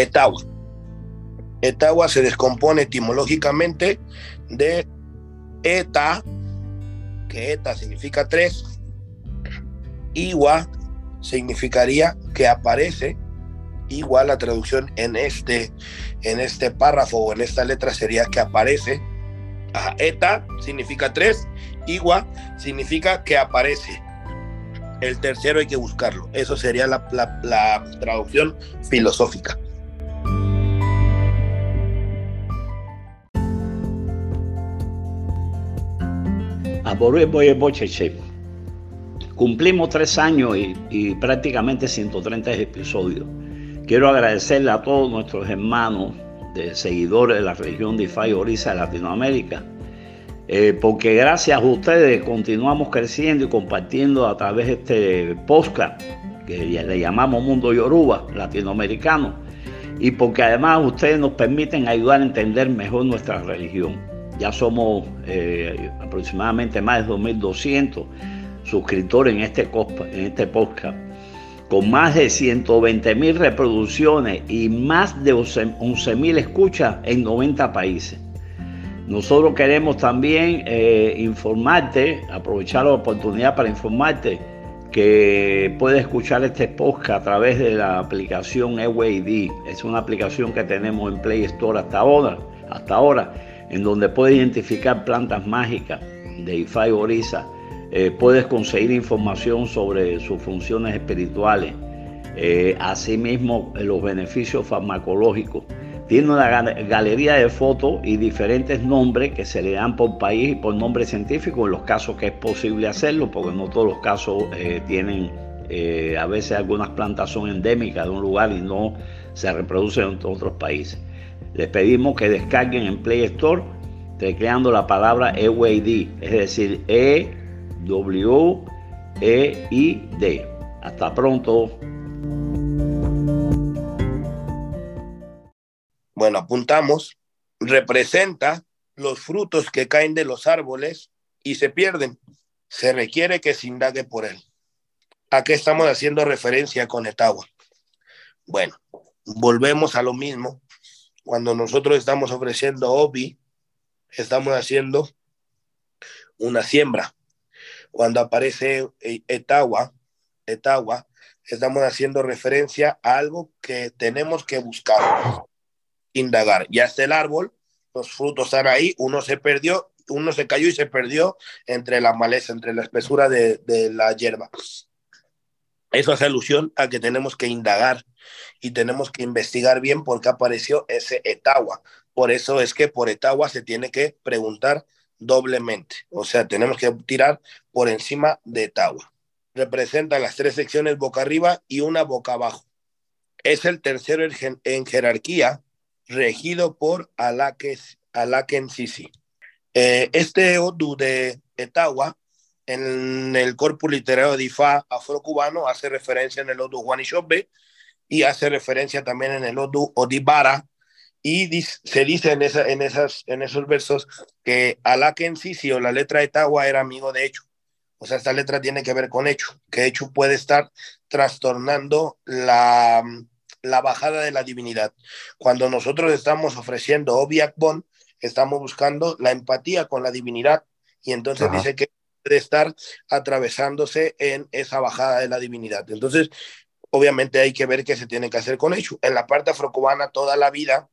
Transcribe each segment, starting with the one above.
Etagua. Etagua se descompone etimológicamente de eta, que eta significa tres, igua significaría que aparece, igual la traducción en este, en este párrafo o en esta letra sería que aparece. eta significa tres, igua significa que aparece. El tercero hay que buscarlo. Eso sería la traducción filosófica. Cumplimos tres años y, prácticamente 130 episodios. Quiero agradecerle a todos nuestros hermanos de seguidores de la región de Ifá y de Latinoamérica, eh, porque gracias a ustedes continuamos creciendo y compartiendo a través de este podcast que le llamamos Mundo Yoruba latinoamericano, y porque además ustedes nos permiten ayudar a entender mejor nuestra religión. Ya somos eh, aproximadamente más de 2.200 suscriptores en este, en este podcast, con más de 120.000 reproducciones y más de 11.000 escuchas en 90 países. Nosotros queremos también eh, informarte, aprovechar la oportunidad para informarte que puedes escuchar este podcast a través de la aplicación EWAD. Es una aplicación que tenemos en Play Store hasta ahora. Hasta ahora en donde puedes identificar plantas mágicas de Ifá Orisa. Eh, puedes conseguir información sobre sus funciones espirituales, eh, asimismo los beneficios farmacológicos. Tiene una galería de fotos y diferentes nombres que se le dan por país y por nombre científico en los casos que es posible hacerlo, porque no todos los casos eh, tienen, a veces algunas plantas son endémicas de un lugar y no se reproducen en otros países. Les pedimos que descarguen en Play Store tecleando la palabra EWAD, es decir, E W E I D. Hasta pronto. Bueno, apuntamos, representa los frutos que caen de los árboles y se pierden. Se requiere que se indague por él. ¿A qué estamos haciendo referencia con Etagua? Bueno, volvemos a lo mismo cuando nosotros estamos ofreciendo OBI, estamos haciendo una siembra. Cuando aparece e-, etagua, etagua, estamos haciendo referencia a algo que tenemos que buscar, indagar. Ya está el árbol, los frutos están ahí, uno se perdió, uno se cayó y se perdió entre la maleza, entre la espesura de, de la hierba. Eso hace alusión a que tenemos que indagar y tenemos que investigar bien por qué apareció ese Etagua. Por eso es que por Etagua se tiene que preguntar doblemente. O sea, tenemos que tirar por encima de Etagua. Representa las tres secciones boca arriba y una boca abajo. Es el tercero en, jerarquía, regido por Alaken Sisi. Eh, este Odu de Etagua en el corpus literario de Ifá afrocubano hace referencia en el Odu Juanishobe y hace referencia también en el Odu Odibara y se dice en, esa, en, esas, en esos versos que Sisi o la letra de Tawa era amigo de Echu. O sea, esta letra tiene que ver con Echu, que Echu puede estar trastornando la, la bajada de la divinidad. Cuando nosotros estamos ofreciendo Obiakbon, estamos buscando la empatía con la divinidad y entonces dice que de estar atravesándose en esa bajada de la divinidad. Entonces, obviamente hay que ver qué se tiene que hacer con ello. En la parte afrocubana, toda la vida,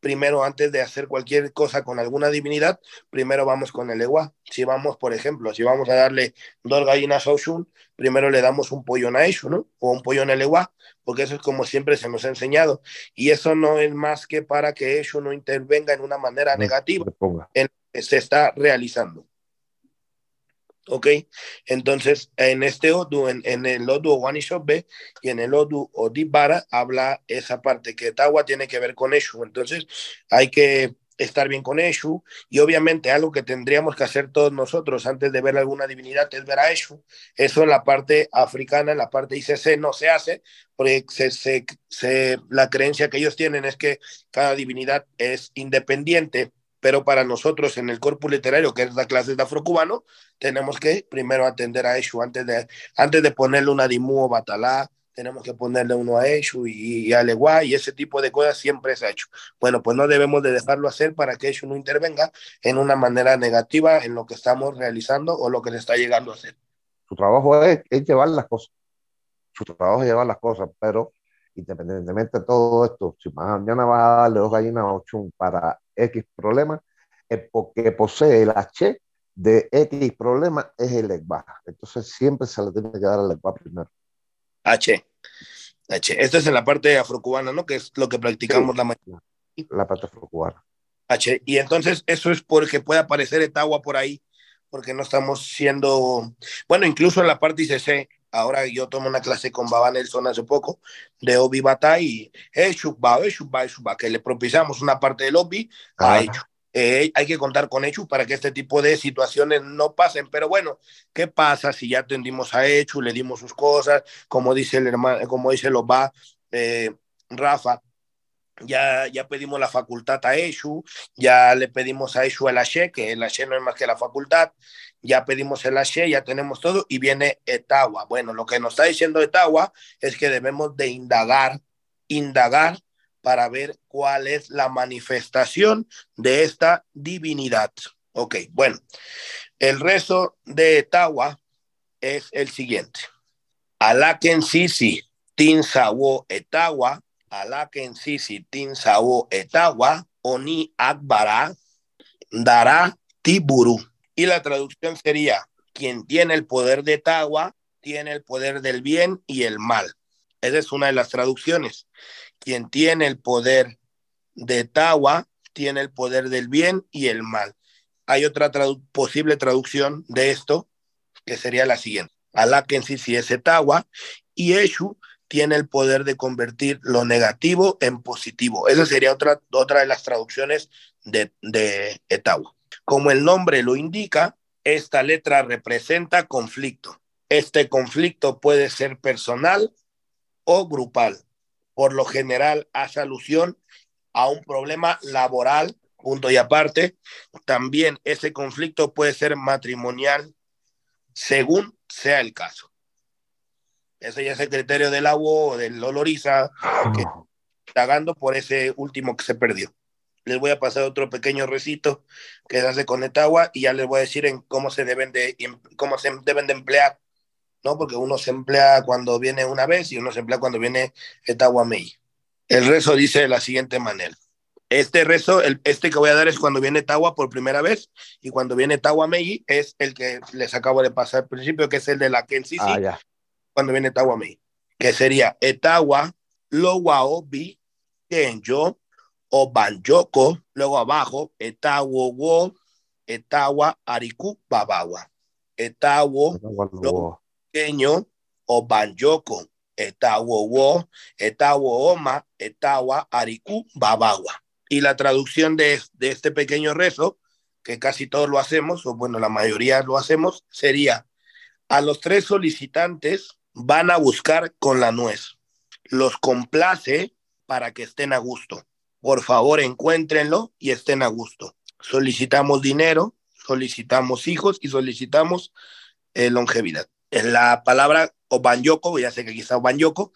primero antes de hacer cualquier cosa con alguna divinidad, primero vamos con el Ewa. Si vamos, por ejemplo, si vamos a darle dos gallinas a Oshun, primero le damos un pollo a Eshu, ¿no? O un pollo en el Ewa, porque eso es como siempre se nos ha enseñado. Y eso no es más que para que Eshu no intervenga en una manera negativa en que se está realizando. ¿Ok? Entonces, en este Odu, en, en el Odu Wanishobe y en el Odu Odibara, habla esa parte que Tawa tiene que ver con Eshu. Entonces, hay que estar bien con Eshu y obviamente algo que tendríamos que hacer todos nosotros antes de ver alguna divinidad es ver a Eshu. Eso en la parte africana, en la parte ICC no se hace porque se, se, se, la creencia que ellos tienen es que cada divinidad es independiente pero para nosotros en el corpus literario, que es la clase de afrocubano, tenemos que primero atender a Eshu antes de, antes de ponerle una dimú o batalá, tenemos que ponerle uno a Eshu y, a Leguá y ese tipo de cosas siempre se ha hecho. Bueno, pues no debemos de dejarlo hacer para que Eshu no intervenga en una manera negativa en lo que estamos realizando o lo que le está llegando a hacer. Su trabajo es, llevar las cosas. Su trabajo es llevar las cosas, pero independientemente de todo esto, si mañana vas a darle dos gallinas a Ochun para X problema, es porque posee el H de X problema, es el Legba. Entonces siempre se le tiene que dar al Legba primero. H. H. Esto es en la parte afrocubana, ¿no? Que es lo que practicamos la mayoría. La parte afrocubana. H. Y entonces eso es porque puede aparecer Etagua por ahí, porque no estamos siendo, bueno, incluso en la parte ICC, ahora yo tomo una clase con Baba Nelson hace poco, de Obi Bata y que le propiciamos una parte del Obi a ellos. Eh, hay que contar con Echu para que este tipo de situaciones no pasen. Pero bueno, ¿qué pasa si ya atendimos a Echu, le dimos sus cosas, como dice el hermano, como dice lo va eh, Rafa? Ya, ya pedimos la facultad a Echu, ya le pedimos a Echu el Ashe, que el Ashe no es más que la facultad, ya pedimos el Ashe, ya tenemos todo, y viene Etagua. Bueno, lo que nos está diciendo Etagua es que debemos de indagar, indagar para ver cuál es la manifestación de esta divinidad. Ok, bueno, el rezo de Etawa es el siguiente. Alaken sisi tin sawo etawa, alaken sisi tin etawa, oni akbara, dará tiburu. Y la traducción sería, quien tiene el poder de Etawa, tiene el poder del bien y el mal. Esa es una de las traducciones quien tiene el poder de Tawa, tiene el poder del bien y el mal. Hay otra posible traducción de esto, que sería la siguiente. Alá que es Tawa y Eshu tiene el poder de convertir lo negativo en positivo. Esa sería otra, otra de las traducciones de, de Etawa. Como el nombre lo indica, esta letra representa conflicto. Este conflicto puede ser personal o grupal por lo general hace alusión a un problema laboral, punto y aparte. También ese conflicto puede ser matrimonial, según sea el caso. Ese ya es el criterio del agua o del oloriza, que está por ese último que se perdió. Les voy a pasar otro pequeño recito que se hace con Etagua y ya les voy a decir en cómo se deben de, cómo se deben de emplear ¿no? Porque uno se emplea cuando viene una vez y uno se emplea cuando viene Etahuamei. El rezo dice de la siguiente manera. Este rezo, el, este que voy a dar es cuando viene Tawa por primera vez y cuando viene Tahuamei es el que les acabo de pasar al principio, que es el de la Kensisi, ah, cuando viene Tahuamei, que sería Etawa, Lowao, Bi, Kenjo, o Banjoko, luego abajo, Etawo, Wo, Etawa, Ariku, Babawa. Etawo, pequeño o banyoko, etawo wo, etawo oma, etawa ariku babawa. Y la traducción de, de este pequeño rezo, que casi todos lo hacemos, o bueno, la mayoría lo hacemos, sería, a los tres solicitantes van a buscar con la nuez. Los complace para que estén a gusto. Por favor, encuéntrenlo y estén a gusto. Solicitamos dinero, solicitamos hijos y solicitamos eh, longevidad la palabra Obanyoko, ya sé que quizá Obanyoko,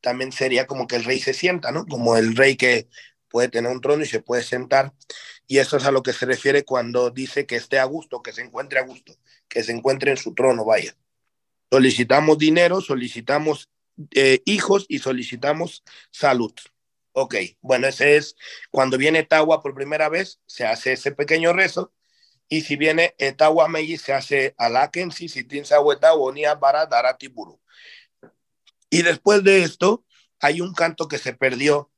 también sería como que el rey se sienta, ¿no? Como el rey que puede tener un trono y se puede sentar. Y eso es a lo que se refiere cuando dice que esté a gusto, que se encuentre a gusto, que se encuentre en su trono, vaya. Solicitamos dinero, solicitamos eh, hijos y solicitamos salud. Ok, bueno, ese es cuando viene Tawa por primera vez, se hace ese pequeño rezo y si viene Etawa Meiji, se hace Alakensi, si Bonia para Daratiburu. Y después de esto, hay un canto que se perdió,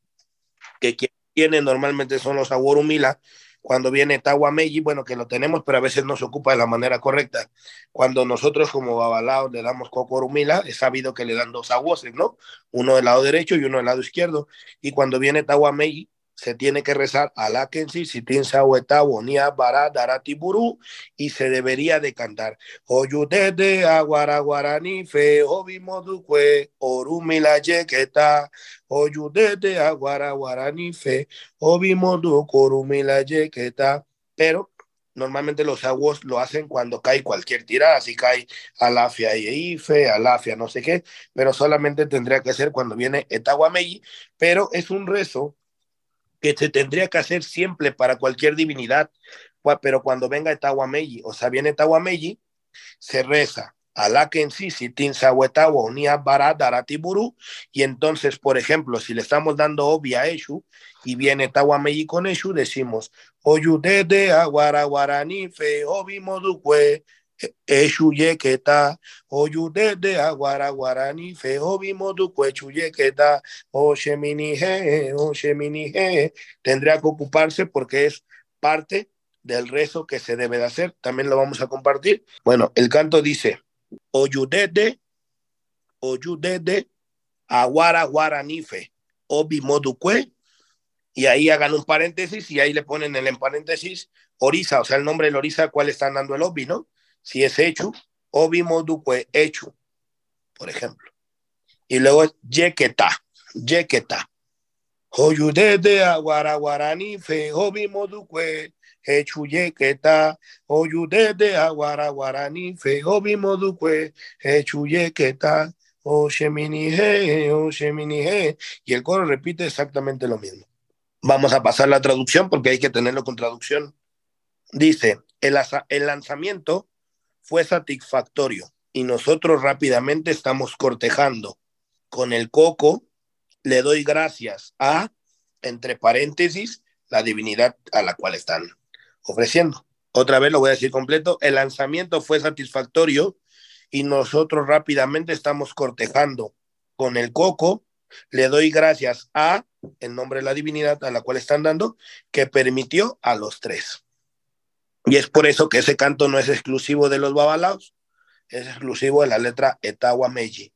que quien tiene normalmente son los Aworumila, cuando viene Tawa Meiji, bueno, que lo tenemos, pero a veces no se ocupa de la manera correcta. Cuando nosotros como Babalao le damos Cocorumila, es sabido que le dan dos aguoses, ¿no? Uno del lado derecho y uno del lado izquierdo. Y cuando viene Tawa Meiji, se tiene que rezar a Kensi, Sitin Saweta, Bonia, Bara, Daratiburu, y se debería de cantar. Oyudede, Aguara, Guarani, Fe, Obimoduque, Orumila, Yequeta, Oyudede, Aguara, Guarani, Fe, Obimoduque, Orumila, Yequeta. Pero normalmente los aguos lo hacen cuando cae cualquier tirada, si cae Alafia y Ife, Alafia no sé qué, pero solamente tendría que ser cuando viene Etahuameyi, pero es un rezo que se tendría que hacer siempre para cualquier divinidad, pero cuando venga Etahuameyi, o sea, viene Etahuameyi, se reza y entonces, por ejemplo, si le estamos dando obvia a Eshu y viene Tawameyi con Eshu, decimos Oyudede Aguara Guarani Fe Obi Modukwe Eshu Yeketa Oyudede Aguara Guarani Fe Obi Modukwe Chuyeketa O Sheminihe O Sheminihe tendría que ocuparse porque es parte del rezo que se debe de hacer. También lo vamos a compartir. Bueno, el canto dice oyudede, oyudede, aguara guaranife, obi modukwe, y ahí hagan un paréntesis y ahí le ponen en el paréntesis orisa, o sea, el nombre del orisa, cuál están dando el obi, ¿no? Si es hecho, obi modukwe, hecho, por ejemplo. Y luego es yeketa, yeketa. Oyudede, aguara guaranife, obi modukwe, hechuye keta oyude de aguara guarani fe obi modukwe hechuye keta o sheminihe o sheminihe y el coro repite exactamente lo mismo. Vamos a pasar la traducción porque hay que tenerlo con traducción. Dice el lanzamiento fue satisfactorio y nosotros rápidamente estamos cortejando con el coco le doy gracias a entre paréntesis la divinidad a la cual están ofreciendo. Otra vez lo voy a decir completo, el lanzamiento fue satisfactorio y nosotros rápidamente estamos cortejando con el coco. Le doy gracias a, en nombre de la divinidad a la cual están dando, que permitió a los tres. Y es por eso que ese canto no es exclusivo de los babalaos, es exclusivo de la letra Etawa Meiji.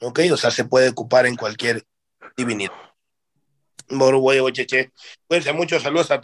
¿Ok? O sea, se puede ocupar en cualquier divinidad. Bueno, muchos saludos a